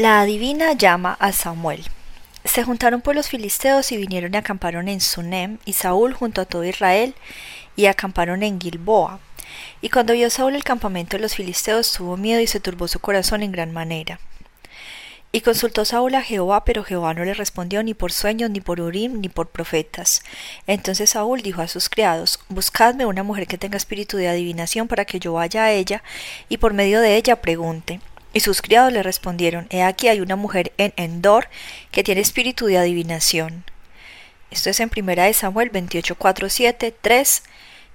La adivina llama a Samuel. Se juntaron por los filisteos y vinieron y acamparon en Sunem, y Saúl junto a todo Israel, y acamparon en Gilboa. Y cuando vio Saúl el campamento de los filisteos, tuvo miedo y se turbó su corazón en gran manera. Y consultó Saúl a Jehová, pero Jehová no le respondió ni por sueños, ni por Urim, ni por profetas. Entonces Saúl dijo a sus criados, Buscadme una mujer que tenga espíritu de adivinación para que yo vaya a ella, y por medio de ella pregunte. Y sus criados le respondieron, He aquí hay una mujer en Endor que tiene espíritu de adivinación. Esto es en primera de Samuel 28, 4, 7, 3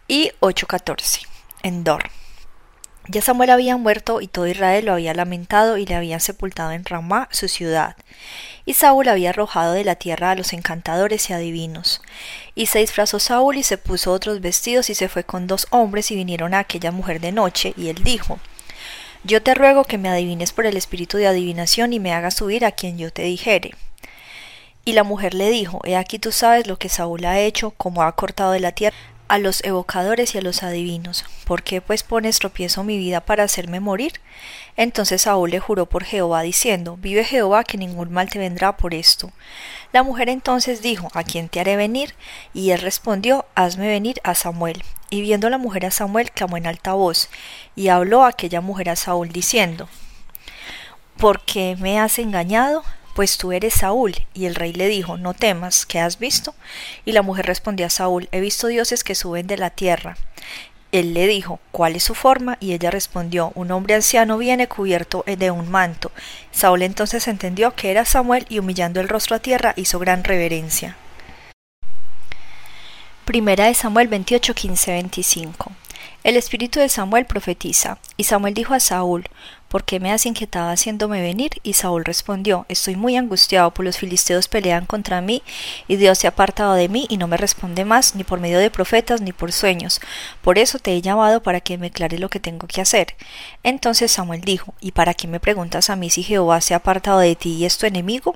y 8, 14. Endor. Ya Samuel había muerto y todo Israel lo había lamentado y le habían sepultado en Ramá, su ciudad. Y Saúl había arrojado de la tierra a los encantadores y adivinos. Y se disfrazó Saúl y se puso otros vestidos y se fue con dos hombres y vinieron a aquella mujer de noche, y él dijo, yo te ruego que me adivines por el espíritu de adivinación y me hagas subir a quien yo te dijere. Y la mujer le dijo, He aquí tú sabes lo que Saúl ha hecho, como ha cortado de la tierra a los evocadores y a los adivinos. ¿Por qué pues pones tropiezo mi vida para hacerme morir? Entonces Saúl le juró por Jehová, diciendo, Vive Jehová, que ningún mal te vendrá por esto. La mujer entonces dijo, ¿A quién te haré venir? Y él respondió, Hazme venir a Samuel. Y viendo la mujer a Samuel, clamó en alta voz, y habló aquella mujer a Saúl, diciendo, ¿Por qué me has engañado? Pues tú eres Saúl. Y el rey le dijo, No temas, ¿qué has visto? Y la mujer respondió a Saúl, He visto dioses que suben de la tierra. Él le dijo, ¿cuál es su forma? Y ella respondió, un hombre anciano viene cubierto de un manto. Saúl entonces entendió que era Samuel y humillando el rostro a tierra hizo gran reverencia. Primera de Samuel 28, 15, 25. El espíritu de Samuel profetiza, y Samuel dijo a Saúl, ¿por qué me has inquietado haciéndome venir? Y Saúl respondió, Estoy muy angustiado, por los filisteos pelean contra mí, y Dios se ha apartado de mí y no me responde más, ni por medio de profetas, ni por sueños. Por eso te he llamado para que me aclare lo que tengo que hacer. Entonces Samuel dijo, ¿Y para qué me preguntas a mí si Jehová se ha apartado de ti y es tu enemigo?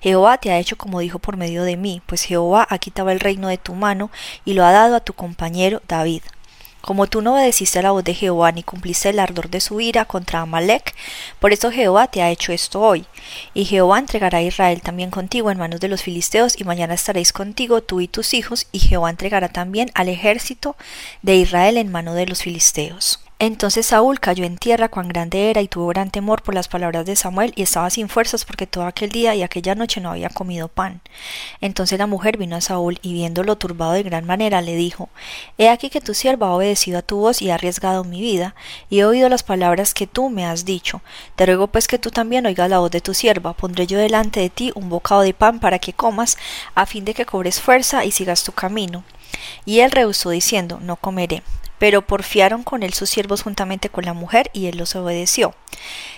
Jehová te ha hecho como dijo por medio de mí, pues Jehová ha quitado el reino de tu mano y lo ha dado a tu compañero David. Como tú no obedeciste la voz de Jehová ni cumpliste el ardor de su ira contra Amalek, por eso Jehová te ha hecho esto hoy. Y Jehová entregará a Israel también contigo en manos de los filisteos, y mañana estaréis contigo tú y tus hijos, y Jehová entregará también al ejército de Israel en mano de los filisteos. Entonces Saúl cayó en tierra cuán grande era y tuvo gran temor por las palabras de Samuel y estaba sin fuerzas porque todo aquel día y aquella noche no había comido pan. Entonces la mujer vino a Saúl y viéndolo turbado de gran manera le dijo He aquí que tu sierva ha obedecido a tu voz y ha arriesgado mi vida y he oído las palabras que tú me has dicho. Te ruego pues que tú también oigas la voz de tu sierva. Pondré yo delante de ti un bocado de pan para que comas a fin de que cobres fuerza y sigas tu camino. Y él rehusó diciendo No comeré. Pero porfiaron con él sus siervos juntamente con la mujer, y él los obedeció.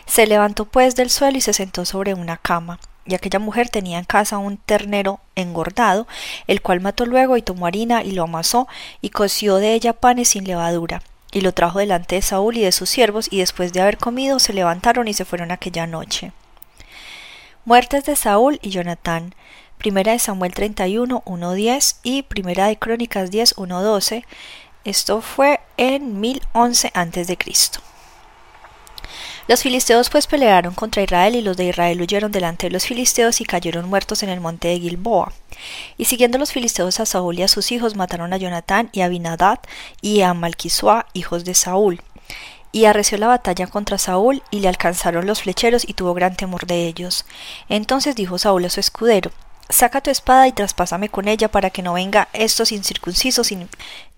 Se levantó pues del suelo y se sentó sobre una cama. Y aquella mujer tenía en casa un ternero engordado, el cual mató luego y tomó harina y lo amasó, y coció de ella panes sin levadura. Y lo trajo delante de Saúl y de sus siervos, y después de haber comido se levantaron y se fueron aquella noche. Muertes de Saúl y Jonatán. Primera de Samuel 31, 1.10 y Primera de Crónicas 10, 1.12 esto fue en 1011 a.C. Los filisteos pues pelearon contra Israel y los de Israel huyeron delante de los filisteos y cayeron muertos en el monte de Gilboa. Y siguiendo los filisteos a Saúl y a sus hijos mataron a Jonatán y a Abinadad y a Malquisua, hijos de Saúl. Y arreció la batalla contra Saúl y le alcanzaron los flecheros y tuvo gran temor de ellos. Entonces dijo Saúl a su escudero, Saca tu espada y traspásame con ella para que no venga estos incircuncisos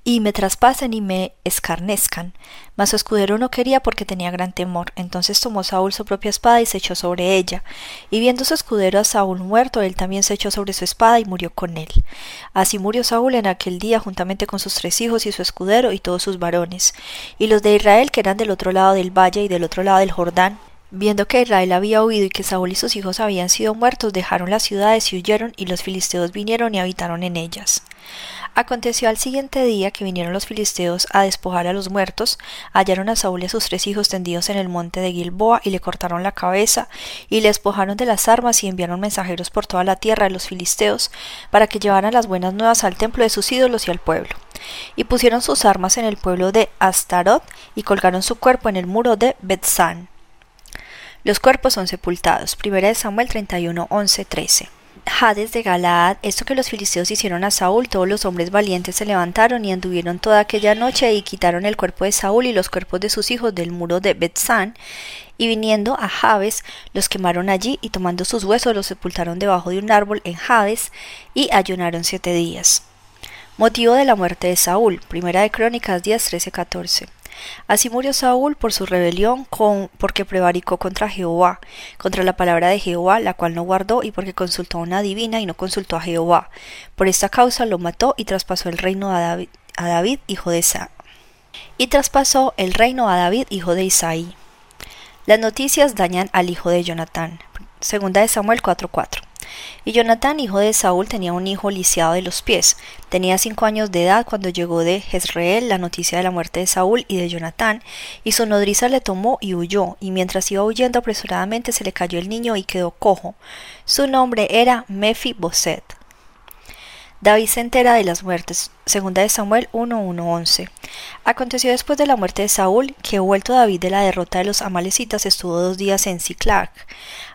y me traspasen y me escarnezcan. Mas su escudero no quería porque tenía gran temor. Entonces tomó Saúl su propia espada y se echó sobre ella. Y viendo su escudero a Saúl muerto, él también se echó sobre su espada y murió con él. Así murió Saúl en aquel día juntamente con sus tres hijos y su escudero y todos sus varones. Y los de Israel que eran del otro lado del valle y del otro lado del Jordán, Viendo que Israel había huido y que Saúl y sus hijos habían sido muertos, dejaron las ciudades y huyeron, y los filisteos vinieron y habitaron en ellas. Aconteció al siguiente día que vinieron los filisteos a despojar a los muertos, hallaron a Saúl y a sus tres hijos tendidos en el monte de Gilboa y le cortaron la cabeza y le despojaron de las armas y enviaron mensajeros por toda la tierra de los filisteos para que llevaran las buenas nuevas al templo de sus ídolos y al pueblo. Y pusieron sus armas en el pueblo de Astarot y colgaron su cuerpo en el muro de Betzán. Los cuerpos son sepultados. Primera de Samuel 31, 11, 13. Hades de Galaad, esto que los filisteos hicieron a Saúl, todos los hombres valientes se levantaron y anduvieron toda aquella noche y quitaron el cuerpo de Saúl y los cuerpos de sus hijos del muro de Betzán, y viniendo a Jabes, los quemaron allí y tomando sus huesos los sepultaron debajo de un árbol en Jabes y ayunaron siete días. Motivo de la muerte de Saúl, primera de Crónicas 10, 13, 14. Así murió Saúl por su rebelión, con, porque prevaricó contra Jehová, contra la palabra de Jehová, la cual no guardó, y porque consultó a una divina y no consultó a Jehová. Por esta causa lo mató y traspasó el reino a David, hijo de Isaí. Y traspasó el reino a David, hijo de Isaí. Las noticias dañan al hijo de Jonatán. Segunda de Samuel 4:4. Y Jonatán, hijo de Saúl, tenía un hijo lisiado de los pies. Tenía cinco años de edad cuando llegó de Jezreel la noticia de la muerte de Saúl y de Jonatán, y su nodriza le tomó y huyó, y mientras iba huyendo apresuradamente se le cayó el niño y quedó cojo. Su nombre era Mefi Boset. David se entera de las muertes. Segunda de Samuel 1.1.11. Aconteció después de la muerte de Saúl que, vuelto David de la derrota de los amalecitas, estuvo dos días en Ciclag.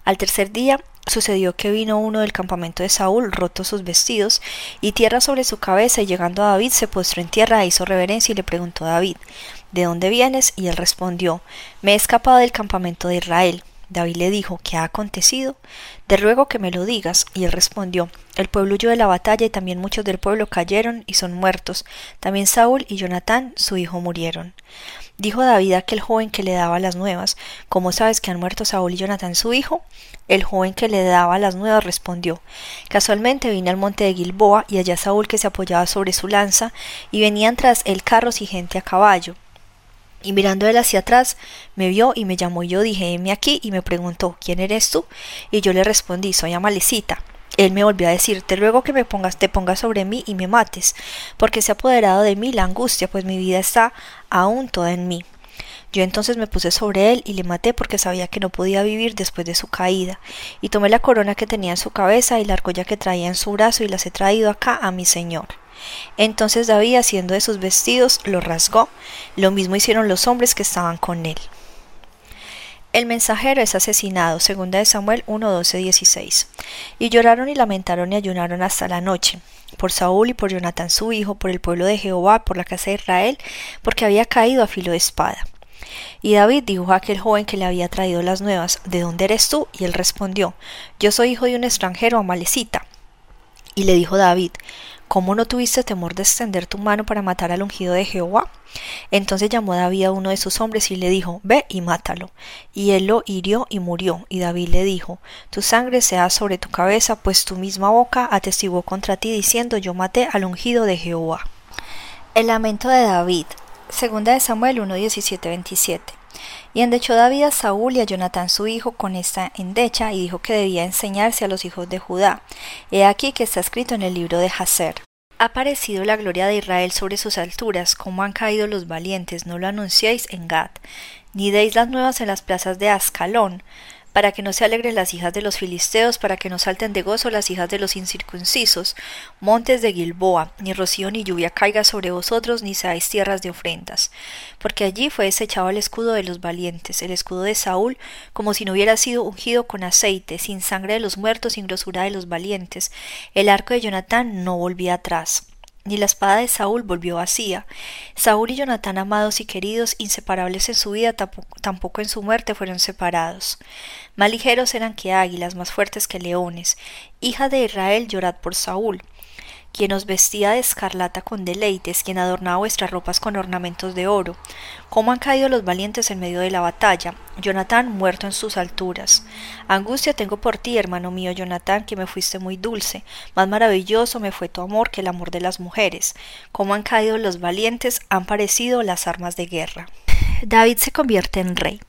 Al tercer día Sucedió que vino uno del campamento de Saúl, roto sus vestidos, y tierra sobre su cabeza, y llegando a David se postró en tierra e hizo reverencia y le preguntó a David, ¿De dónde vienes? Y él respondió, Me he escapado del campamento de Israel. David le dijo, ¿qué ha acontecido? Te ruego que me lo digas. Y él respondió, El pueblo huyó de la batalla y también muchos del pueblo cayeron y son muertos. También Saúl y Jonatán, su hijo, murieron. Dijo David a aquel joven que le daba las nuevas, ¿Cómo sabes que han muerto Saúl y Jonatán su hijo? El joven que le daba las nuevas respondió, Casualmente vine al monte de Gilboa y allá Saúl que se apoyaba sobre su lanza, y venían tras él carros y gente a caballo. Y mirando él hacia atrás, me vio y me llamó yo dije, heme aquí, y me preguntó, ¿quién eres tú? Y yo le respondí, soy Amalecita. Él me volvió a decir, te ruego que me pongas, te pongas sobre mí y me mates, porque se ha apoderado de mí la angustia, pues mi vida está aún toda en mí. Yo entonces me puse sobre él y le maté porque sabía que no podía vivir después de su caída, y tomé la corona que tenía en su cabeza y la argolla que traía en su brazo y las he traído acá a mi señor. Entonces David, haciendo de sus vestidos, lo rasgó. Lo mismo hicieron los hombres que estaban con él. El mensajero es asesinado, segunda de Samuel 1, 12, 16. Y lloraron y lamentaron y ayunaron hasta la noche, por Saúl y por Jonatán su hijo, por el pueblo de Jehová, por la casa de Israel, porque había caído a filo de espada. Y David dijo a aquel joven que le había traído las nuevas, ¿De dónde eres tú? Y él respondió, Yo soy hijo de un extranjero amalecita. Y le dijo David, ¿Cómo no tuviste temor de extender tu mano para matar al ungido de Jehová? Entonces llamó David a uno de sus hombres y le dijo, Ve y mátalo. Y él lo hirió y murió. Y David le dijo, Tu sangre sea sobre tu cabeza, pues tu misma boca atestiguó contra ti, diciendo, Yo maté al ungido de Jehová. El lamento de David. Segunda de Samuel 1, 17, 27. Y endechó David a Saúl y a Jonatán su hijo con esta endecha y dijo que debía enseñarse a los hijos de Judá. He aquí que está escrito en el libro de Hazer. Ha aparecido la gloria de Israel sobre sus alturas, como han caído los valientes, no lo anunciéis en Gad, ni deis las nuevas en las plazas de Ascalón, para que no se alegren las hijas de los filisteos, para que no salten de gozo las hijas de los incircuncisos, montes de Gilboa, ni rocío ni lluvia caiga sobre vosotros, ni seáis tierras de ofrendas. Porque allí fue desechado el escudo de los valientes, el escudo de Saúl, como si no hubiera sido ungido con aceite, sin sangre de los muertos, sin grosura de los valientes. El arco de Jonatán no volvía atrás ni la espada de Saúl volvió vacía. Saúl y Jonatán, amados y queridos, inseparables en su vida, tampoco en su muerte fueron separados. Más ligeros eran que águilas, más fuertes que leones. Hija de Israel, llorad por Saúl quien os vestía de escarlata con deleites, quien adornaba vuestras ropas con ornamentos de oro. Cómo han caído los valientes en medio de la batalla, Jonatán muerto en sus alturas. Angustia tengo por ti, hermano mío Jonatán, que me fuiste muy dulce, más maravilloso me fue tu amor que el amor de las mujeres. Cómo han caído los valientes, han parecido las armas de guerra. David se convierte en rey.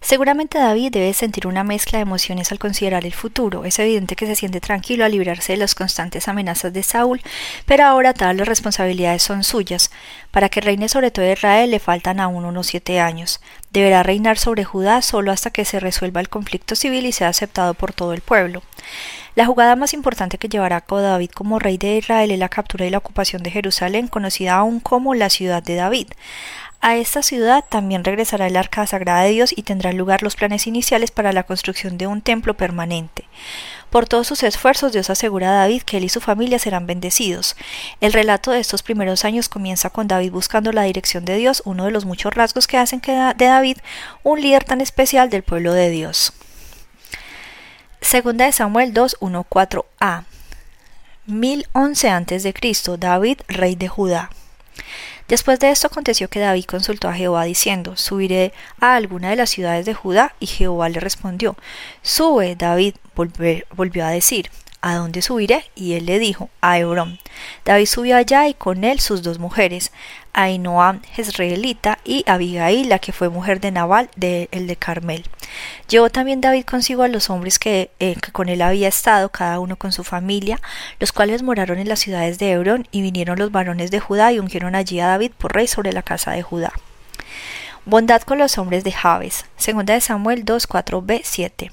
Seguramente David debe sentir una mezcla de emociones al considerar el futuro. Es evidente que se siente tranquilo al librarse de las constantes amenazas de Saúl, pero ahora todas las responsabilidades son suyas. Para que reine sobre todo Israel le faltan aún unos siete años. Deberá reinar sobre Judá solo hasta que se resuelva el conflicto civil y sea aceptado por todo el pueblo. La jugada más importante que llevará a cabo David como rey de Israel es la captura y la ocupación de Jerusalén, conocida aún como la ciudad de David. A esta ciudad también regresará el arca sagrada de Dios y tendrán lugar los planes iniciales para la construcción de un templo permanente. Por todos sus esfuerzos, Dios asegura a David que él y su familia serán bendecidos. El relato de estos primeros años comienza con David buscando la dirección de Dios, uno de los muchos rasgos que hacen de David un líder tan especial del pueblo de Dios. Segunda de Samuel 2, 1, 4a. 1011 a.C. David, rey de Judá. Después de esto aconteció que David consultó a Jehová diciendo, Subiré a alguna de las ciudades de Judá, y Jehová le respondió, Sube, David, volvió a decir, ¿A dónde subiré? Y él le dijo, a Hebrón. David subió allá y con él sus dos mujeres, Ainoam Jezreelita y Abigail, la que fue mujer de Nabal, de, el de Carmel. Llevó también David consigo a los hombres que, eh, que, con él había estado, cada uno con su familia, los cuales moraron en las ciudades de Hebrón, y vinieron los varones de Judá y ungieron allí a David por rey sobre la casa de Judá. Bondad con los hombres de Jabes. Segunda de Samuel 2, 4b, 7.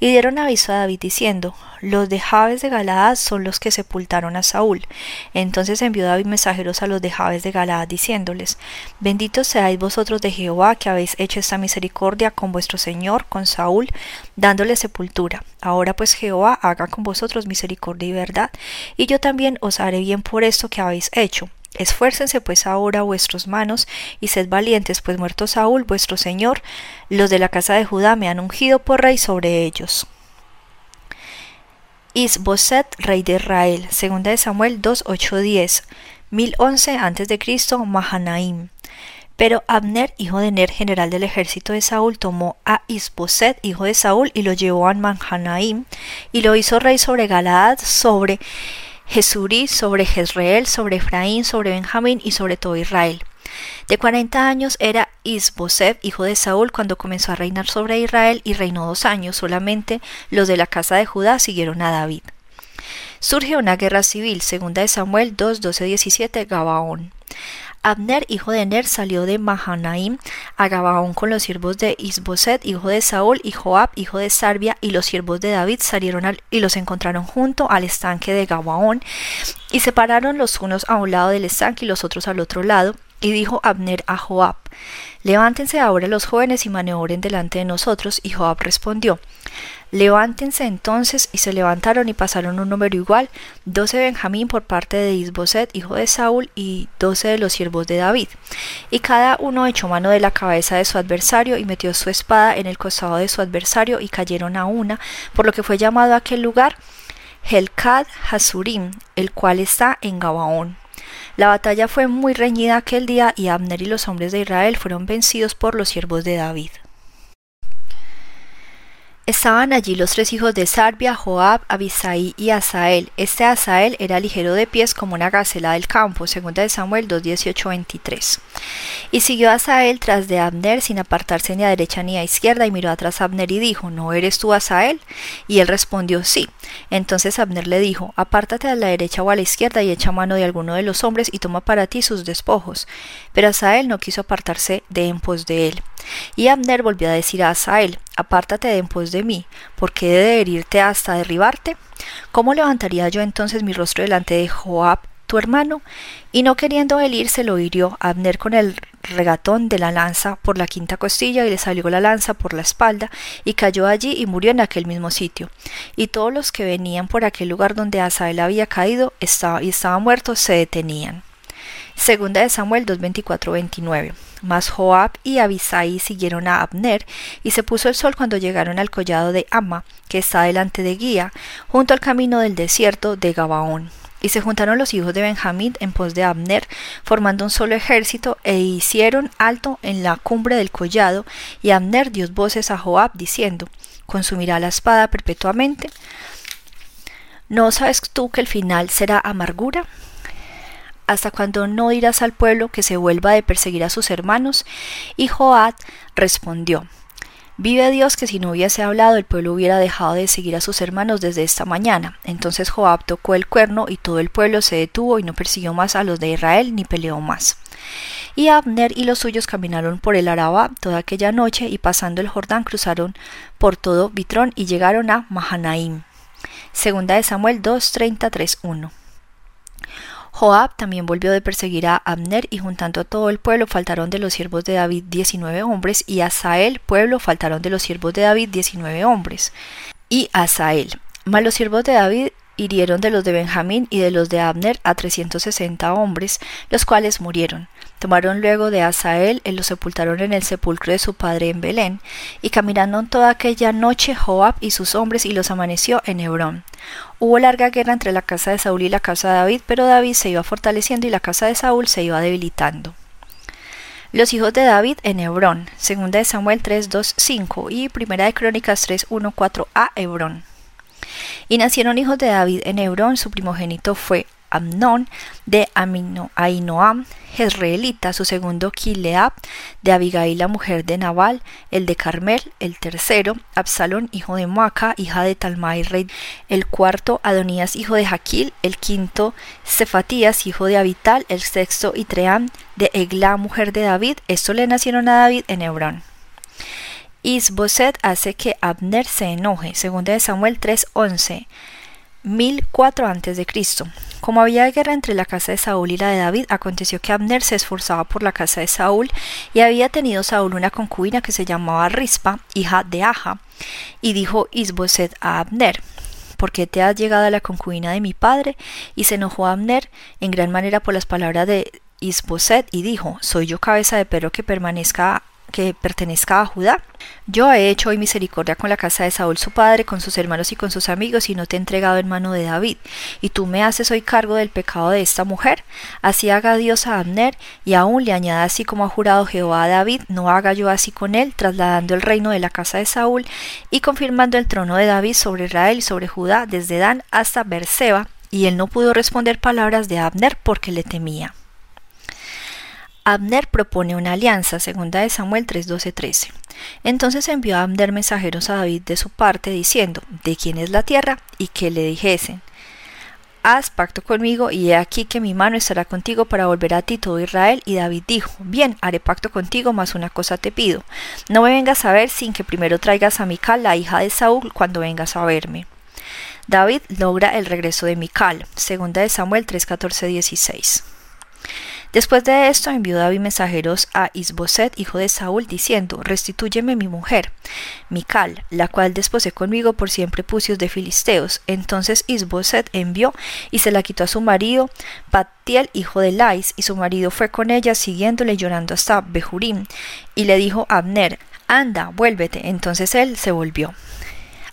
Y dieron aviso a David diciendo, los de Jabes de Galaad son los que sepultaron a Saúl. Entonces envió David mensajeros a los de Jabes de Galaad diciéndoles, benditos seáis vosotros de Jehová que habéis hecho esta misericordia con vuestro Señor, con Saúl, dándole sepultura. Ahora pues Jehová haga con vosotros misericordia y verdad, y yo también os haré bien por esto que habéis hecho Esfuércense pues ahora vuestros manos y sed valientes, pues muerto Saúl, vuestro señor, los de la casa de Judá me han ungido por rey sobre ellos. Isboset, rey de Israel, segunda de Samuel 2, 8, 10, 1011 a.C., Mahanaim. Pero Abner, hijo de Ner, general del ejército de Saúl, tomó a Isboset, hijo de Saúl, y lo llevó a Mahanaim, y lo hizo rey sobre Galaad, sobre Jesurí, sobre Jezreel, sobre Efraín, sobre Benjamín y sobre todo Israel. De cuarenta años era Isbosef, hijo de Saúl, cuando comenzó a reinar sobre Israel y reinó dos años. Solamente los de la casa de Judá siguieron a David. Surge una guerra civil, segunda de Samuel 2, 12, 17, Gabaón. Abner, hijo de Ner, salió de Mahanaim a Gabaón con los siervos de Isboset, hijo de Saúl, y Joab, hijo de Sarbia, y los siervos de David salieron y los encontraron junto al estanque de Gabaón, y separaron los unos a un lado del estanque y los otros al otro lado, y dijo Abner a Joab, Levántense ahora los jóvenes y maniobren delante de nosotros. Y Joab respondió, Levántense entonces, y se levantaron y pasaron un número igual, doce Benjamín por parte de Isboset, hijo de Saúl, y doce de los siervos de David. Y cada uno echó mano de la cabeza de su adversario y metió su espada en el costado de su adversario y cayeron a una, por lo que fue llamado aquel lugar Helkad Hasurim, el cual está en Gabaón. La batalla fue muy reñida aquel día y Abner y los hombres de Israel fueron vencidos por los siervos de David. Estaban allí los tres hijos de Sarbia, Joab, Abisai y Asael. Este Asael era ligero de pies como una gacela del campo, segunda de Samuel 2, 23. Y siguió Asael tras de Abner sin apartarse ni a derecha ni a izquierda y miró atrás a Abner y dijo, ¿no eres tú Asael? Y él respondió, sí. Entonces Abner le dijo, apártate a la derecha o a la izquierda y echa mano de alguno de los hombres y toma para ti sus despojos. Pero Asael no quiso apartarse de en pos de él. Y Abner volvió a decir a Asael, apártate de en pos de mí, ¿por qué he de herirte hasta derribarte? ¿Cómo levantaría yo entonces mi rostro delante de Joab, tu hermano? Y no queriendo él ir, se lo hirió Abner con el regatón de la lanza por la quinta costilla y le salió la lanza por la espalda y cayó allí y murió en aquel mismo sitio. Y todos los que venían por aquel lugar donde Asael había caído y estaba muerto se detenían. Segunda de Samuel 2.24-29. Mas Joab y Abisai siguieron a Abner, y se puso el sol cuando llegaron al collado de Ama, que está delante de Guía, junto al camino del desierto de Gabaón. Y se juntaron los hijos de Benjamín en pos de Abner, formando un solo ejército, e hicieron alto en la cumbre del collado, y Abner dio voces a Joab, diciendo, ¿Consumirá la espada perpetuamente? ¿No sabes tú que el final será amargura? Hasta cuando no dirás al pueblo que se vuelva de perseguir a sus hermanos? Y Joab respondió, Vive Dios que si no hubiese hablado el pueblo hubiera dejado de seguir a sus hermanos desde esta mañana. Entonces Joab tocó el cuerno y todo el pueblo se detuvo y no persiguió más a los de Israel ni peleó más. Y Abner y los suyos caminaron por el Araba toda aquella noche y pasando el Jordán cruzaron por todo Bitrón y llegaron a Mahanaim. Segunda de Samuel 2, 1. Joab también volvió de perseguir a Abner y juntando a todo el pueblo faltaron de los siervos de David diecinueve hombres y a Sael pueblo faltaron de los siervos de David diecinueve hombres y a Sael. Mas los siervos de David hirieron de los de Benjamín y de los de Abner a trescientos sesenta hombres, los cuales murieron. Tomaron luego de Asael y lo sepultaron en el sepulcro de su padre en Belén, y caminaron toda aquella noche Joab y sus hombres y los amaneció en Hebrón. Hubo larga guerra entre la casa de Saúl y la casa de David, pero David se iba fortaleciendo y la casa de Saúl se iba debilitando. Los hijos de David en Hebrón, segunda de Samuel 3, 2, 5 y primera de Crónicas 3, 1, 4 a Hebrón. Y nacieron hijos de David en Hebrón, su primogénito fue Amnón, de Ainoam, Jezreelita, su segundo Kileab, de Abigail, la mujer de Nabal, el de Carmel, el tercero, Absalón, hijo de Moaca, hija de Talmai, rey, el cuarto, Adonías, hijo de Jaquil, el quinto, Cefatías, hijo de Abital, el sexto, Itream, de Egla, mujer de David, esto le nacieron a David en Hebrón. Isboset hace que Abner se enoje, segunda de Samuel 3:11. 1004 a.C. Como había guerra entre la casa de Saúl y la de David, aconteció que Abner se esforzaba por la casa de Saúl, y había tenido Saúl una concubina que se llamaba Rispa, hija de Aja, y dijo Isboset a Abner, ¿por qué te has llegado a la concubina de mi padre? Y se enojó Abner en gran manera por las palabras de Isboset y dijo, ¿soy yo cabeza de perro que permanezca que pertenezca a Judá. Yo he hecho hoy misericordia con la casa de Saúl su padre, con sus hermanos y con sus amigos, y no te he entregado en mano de David, y tú me haces hoy cargo del pecado de esta mujer. Así haga Dios a Abner, y aún le añada así como ha jurado Jehová a David, no haga yo así con él, trasladando el reino de la casa de Saúl, y confirmando el trono de David sobre Israel y sobre Judá, desde Dan hasta Berseba, y él no pudo responder palabras de Abner porque le temía. Abner propone una alianza, segunda de Samuel 3:12-13. Entonces envió a Abner mensajeros a David de su parte, diciendo, ¿de quién es la tierra? y que le dijesen, haz pacto conmigo, y he aquí que mi mano estará contigo para volver a ti todo Israel. Y David dijo, bien, haré pacto contigo, mas una cosa te pido, no me vengas a ver sin que primero traigas a Mical, la hija de Saúl, cuando vengas a verme. David logra el regreso de Mical, segunda de Samuel 3:14-16. Después de esto envió David mensajeros a Isboset, hijo de Saúl, diciendo, Restitúyeme mi mujer, Mical, la cual desposé conmigo por siempre pucios de filisteos. Entonces Isboset envió y se la quitó a su marido, Patiel, hijo de Lais, y su marido fue con ella, siguiéndole llorando hasta Bejurim, y le dijo a Abner, Anda, vuélvete. Entonces él se volvió.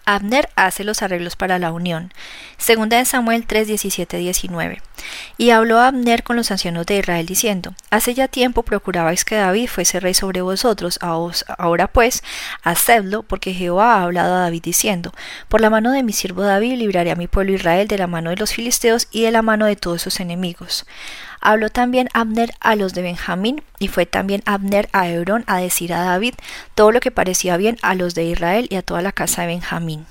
Abner hace los arreglos para la unión. Segunda de Samuel 3, 17, 19. Y habló Abner con los ancianos de Israel diciendo, Hace ya tiempo procurabais que David fuese rey sobre vosotros, ahora pues, hacedlo, porque Jehová ha hablado a David diciendo, Por la mano de mi siervo David libraré a mi pueblo Israel de la mano de los filisteos y de la mano de todos sus enemigos. Habló también Abner a los de Benjamín, y fue también Abner a Hebrón a decir a David todo lo que parecía bien a los de Israel y a toda la casa de Benjamín.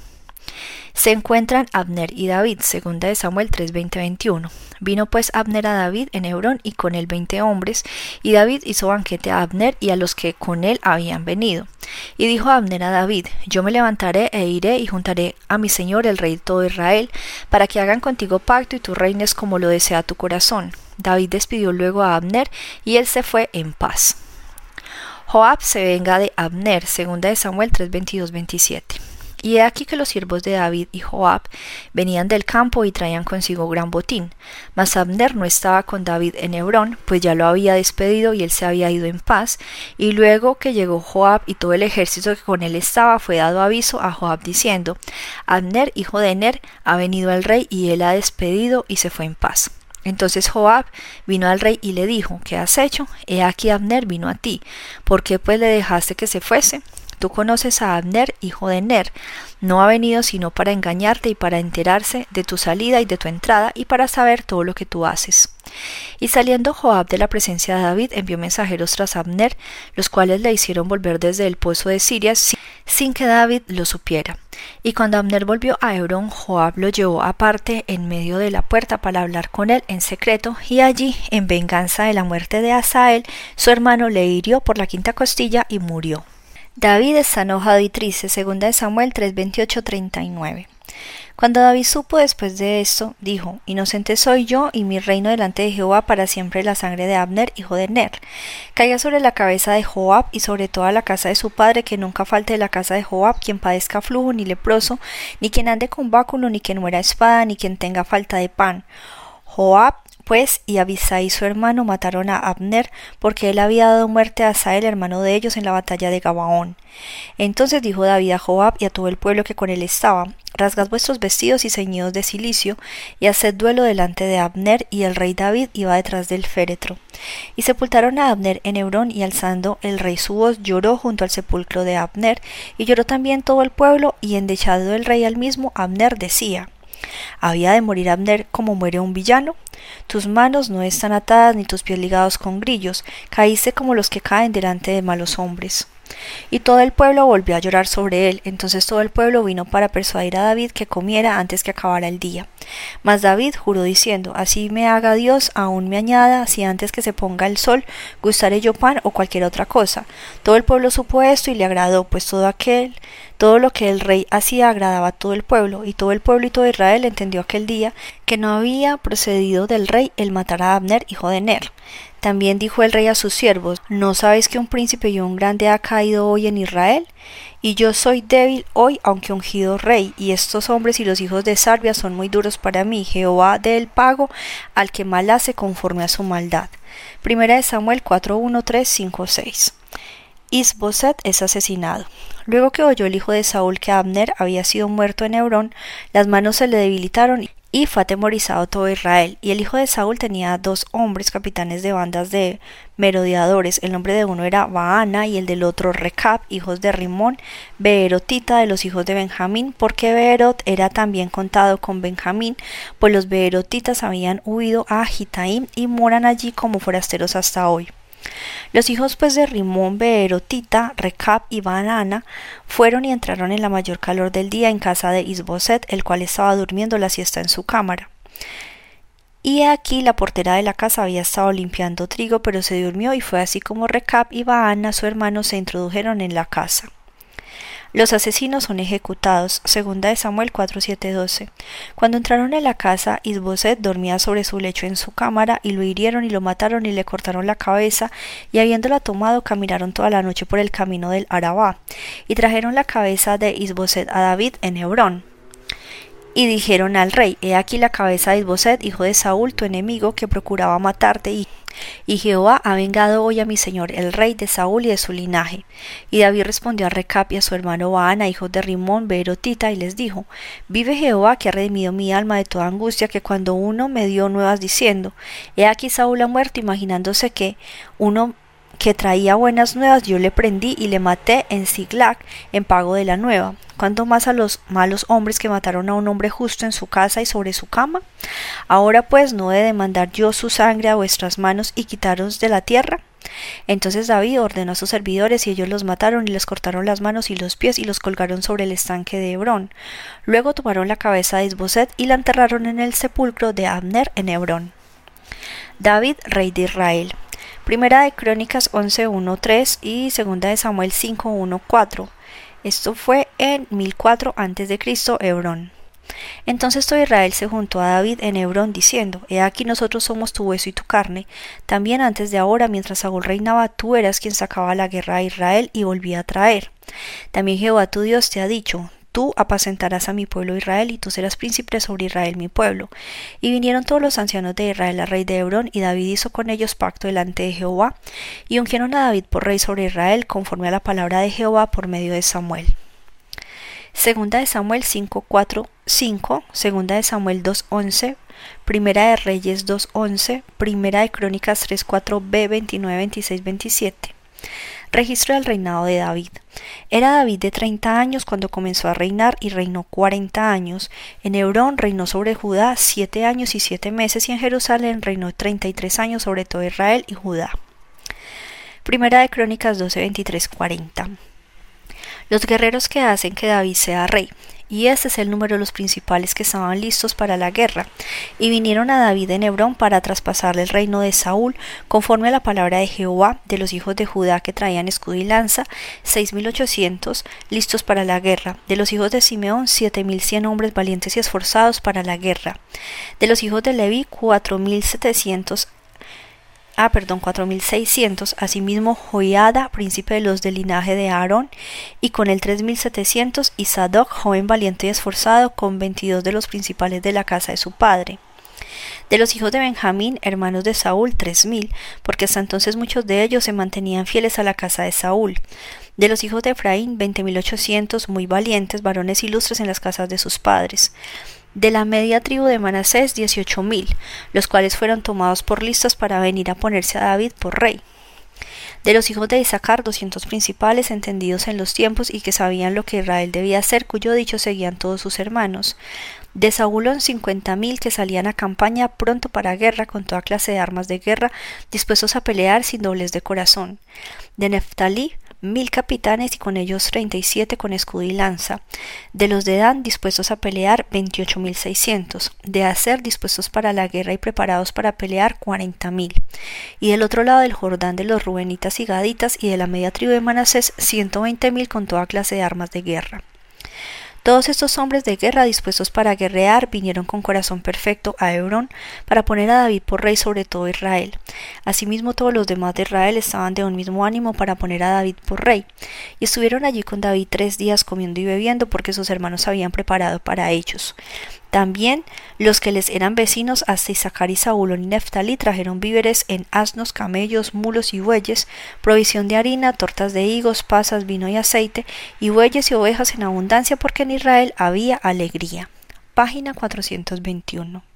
Se encuentran Abner y David, segunda de Samuel 3:20-21. Vino pues Abner a David en Hebrón y con él veinte hombres, y David hizo banquete a Abner y a los que con él habían venido. Y dijo Abner a David, Yo me levantaré e iré y juntaré a mi señor el rey de todo Israel, para que hagan contigo pacto y tú reines como lo desea tu corazón. David despidió luego a Abner y él se fue en paz. Joab se venga de Abner, segunda de Samuel 3:22-27. Y he aquí que los siervos de David y Joab venían del campo y traían consigo gran botín. Mas Abner no estaba con David en Hebrón, pues ya lo había despedido y él se había ido en paz. Y luego que llegó Joab y todo el ejército que con él estaba, fue dado aviso a Joab diciendo, Abner, hijo de Ner, ha venido al rey y él ha despedido y se fue en paz. Entonces Joab vino al rey y le dijo, ¿qué has hecho? He aquí Abner vino a ti. ¿Por qué pues le dejaste que se fuese? Tú conoces a Abner, hijo de Ner. No ha venido sino para engañarte y para enterarse de tu salida y de tu entrada y para saber todo lo que tú haces. Y saliendo Joab de la presencia de David, envió mensajeros tras Abner, los cuales le hicieron volver desde el pozo de Siria sin que David lo supiera. Y cuando Abner volvió a Hebrón, Joab lo llevó aparte en medio de la puerta para hablar con él en secreto, y allí, en venganza de la muerte de Asael, su hermano le hirió por la quinta costilla y murió. David está enojado y triste, segunda de Samuel 3, 39. Cuando David supo después de esto, dijo, Inocente soy yo y mi reino delante de Jehová para siempre la sangre de Abner, hijo de Ner. Caiga sobre la cabeza de Joab y sobre toda la casa de su padre, que nunca falte de la casa de Joab quien padezca flujo ni leproso, ni quien ande con báculo, ni quien muera espada, ni quien tenga falta de pan. Joab pues y Abisai su hermano mataron a Abner, porque él había dado muerte a Asael, hermano de ellos, en la batalla de Gabaón. Entonces dijo David a Joab y a todo el pueblo que con él estaba, Rasgad vuestros vestidos y ceñidos de silicio, y haced duelo delante de Abner, y el rey David iba detrás del féretro. Y sepultaron a Abner en Hebrón, y alzando el rey su voz, lloró junto al sepulcro de Abner, y lloró también todo el pueblo, y endechado el rey al mismo, Abner decía, ¿Había de morir Abner como muere un villano? Tus manos no están atadas ni tus pies ligados con grillos, caíste como los que caen delante de malos hombres. Y todo el pueblo volvió a llorar sobre él. Entonces todo el pueblo vino para persuadir a David que comiera antes que acabara el día. Mas David juró diciendo, Así me haga Dios, aún me añada, si antes que se ponga el sol gustaré yo pan o cualquier otra cosa. Todo el pueblo supo esto y le agradó, pues todo aquel, todo lo que el rey hacía agradaba a todo el pueblo, y todo el pueblo y todo Israel entendió aquel día que no había procedido del rey el matar a Abner, hijo de Ner. También dijo el rey a sus siervos, ¿no sabéis que un príncipe y un grande ha caído hoy en Israel? Y yo soy débil hoy, aunque ungido rey, y estos hombres y los hijos de Sarbia son muy duros para mí. Jehová dé el pago al que mal hace conforme a su maldad. Primera de Samuel 4, 1, 3, 5, 6. Isboset es asesinado. Luego que oyó el hijo de Saúl que Abner había sido muerto en Hebrón, las manos se le debilitaron y fue atemorizado todo Israel. Y el hijo de Saúl tenía dos hombres capitanes de bandas de merodeadores. El nombre de uno era Baana y el del otro Recab, hijos de Rimón, Beerotita de los hijos de Benjamín, porque Beerot era también contado con Benjamín, pues los Beerotitas habían huido a Gitaim y moran allí como forasteros hasta hoy. Los hijos pues de Rimón, Beerotita, Recab y Banana fueron y entraron en la mayor calor del día en casa de Isboset, el cual estaba durmiendo la siesta en su cámara. Y aquí la portera de la casa había estado limpiando trigo, pero se durmió y fue así como Recab y Baana, su hermano, se introdujeron en la casa. Los asesinos son ejecutados. Segunda de Samuel 4:7-12. Cuando entraron en la casa, Isboset dormía sobre su lecho en su cámara, y lo hirieron y lo mataron y le cortaron la cabeza, y habiéndola tomado caminaron toda la noche por el camino del Arabá, y trajeron la cabeza de Isboset a David en Hebrón. Y dijeron al rey, He aquí la cabeza de Isboset, hijo de Saúl, tu enemigo, que procuraba matarte, y y Jehová ha vengado hoy a mi señor el rey de Saúl y de su linaje. Y David respondió a Recap y a su hermano Baana, hijo de Rimón, Beerotita, y les dijo, Vive Jehová que ha redimido mi alma de toda angustia, que cuando uno me dio nuevas diciendo, He aquí Saúl ha muerto, imaginándose que uno que traía buenas nuevas, yo le prendí y le maté en Siglac en pago de la nueva. ¿Cuánto más a los malos hombres que mataron a un hombre justo en su casa y sobre su cama? Ahora pues no he de demandar yo su sangre a vuestras manos y quitaros de la tierra. Entonces David ordenó a sus servidores y ellos los mataron y les cortaron las manos y los pies y los colgaron sobre el estanque de Hebrón. Luego tomaron la cabeza de Isboset y la enterraron en el sepulcro de Abner en Hebrón. David, rey de Israel. Primera de Crónicas 11.1.3 y Segunda de Samuel 5.1.4. Esto fue en 1004 a.C. Hebrón. Entonces todo Israel se juntó a David en Hebrón diciendo, He aquí nosotros somos tu hueso y tu carne. También antes de ahora, mientras Saúl reinaba, tú eras quien sacaba la guerra a Israel y volvía a traer. También Jehová tu Dios te ha dicho, Tú apacentarás a mi pueblo Israel, y tú serás príncipe sobre Israel mi pueblo. Y vinieron todos los ancianos de Israel al rey de Hebrón, y David hizo con ellos pacto delante de Jehová, y ungieron a David por rey sobre Israel, conforme a la palabra de Jehová por medio de Samuel. Segunda de Samuel 5, 4, 5, Segunda de Samuel 2, 11, Primera de Reyes 2, 11, Primera de Crónicas 3, 4, B, 29, 26, 27. Registro del reinado de David. Era David de treinta años cuando comenzó a reinar y reinó cuarenta años. En Hebrón reinó sobre Judá siete años y siete meses y en Jerusalén reinó treinta y tres años sobre todo Israel y Judá. Primera de Crónicas 12, 23, 40. Los guerreros que hacen que David sea rey. Y este es el número de los principales que estaban listos para la guerra, y vinieron a David en Hebrón para traspasarle el reino de Saúl, conforme a la palabra de Jehová, de los hijos de Judá que traían escudo y lanza, seis mil ochocientos listos para la guerra, de los hijos de Simeón siete mil cien hombres valientes y esforzados para la guerra, de los hijos de Leví cuatro mil setecientos ah, perdón, 4600, asimismo Joiada, príncipe de los del linaje de Aarón, y con él 3700, y Sadoc, joven valiente y esforzado, con 22 de los principales de la casa de su padre. De los hijos de Benjamín, hermanos de Saúl, tres mil, porque hasta entonces muchos de ellos se mantenían fieles a la casa de Saúl. De los hijos de Efraín, veinte mil ochocientos, muy valientes, varones ilustres en las casas de sus padres de la media tribu de Manasés dieciocho mil, los cuales fueron tomados por listos para venir a ponerse a David por rey. De los hijos de Isaacar, doscientos principales, entendidos en los tiempos y que sabían lo que Israel debía hacer, cuyo dicho seguían todos sus hermanos. De Zabulón cincuenta mil que salían a campaña pronto para guerra con toda clase de armas de guerra, dispuestos a pelear sin dobles de corazón. De Neftalí mil capitanes y con ellos treinta y siete con escudo y lanza. De los de Dan dispuestos a pelear veintiocho mil seiscientos. De Aser dispuestos para la guerra y preparados para pelear cuarenta mil. Y del otro lado del Jordán de los Rubenitas y Gaditas y de la media tribu de Manasés ciento veinte mil con toda clase de armas de guerra. Todos estos hombres de guerra dispuestos para guerrear vinieron con corazón perfecto a Hebrón para poner a David por rey sobre todo Israel. Asimismo todos los demás de Israel estaban de un mismo ánimo para poner a David por rey, y estuvieron allí con David tres días comiendo y bebiendo porque sus hermanos habían preparado para ellos. También los que les eran vecinos hasta Isaacar y Saúl y Neftalí trajeron víveres en asnos, camellos, mulos y bueyes, provisión de harina, tortas de higos, pasas, vino y aceite, y bueyes y ovejas en abundancia porque en Israel había alegría. Página 421.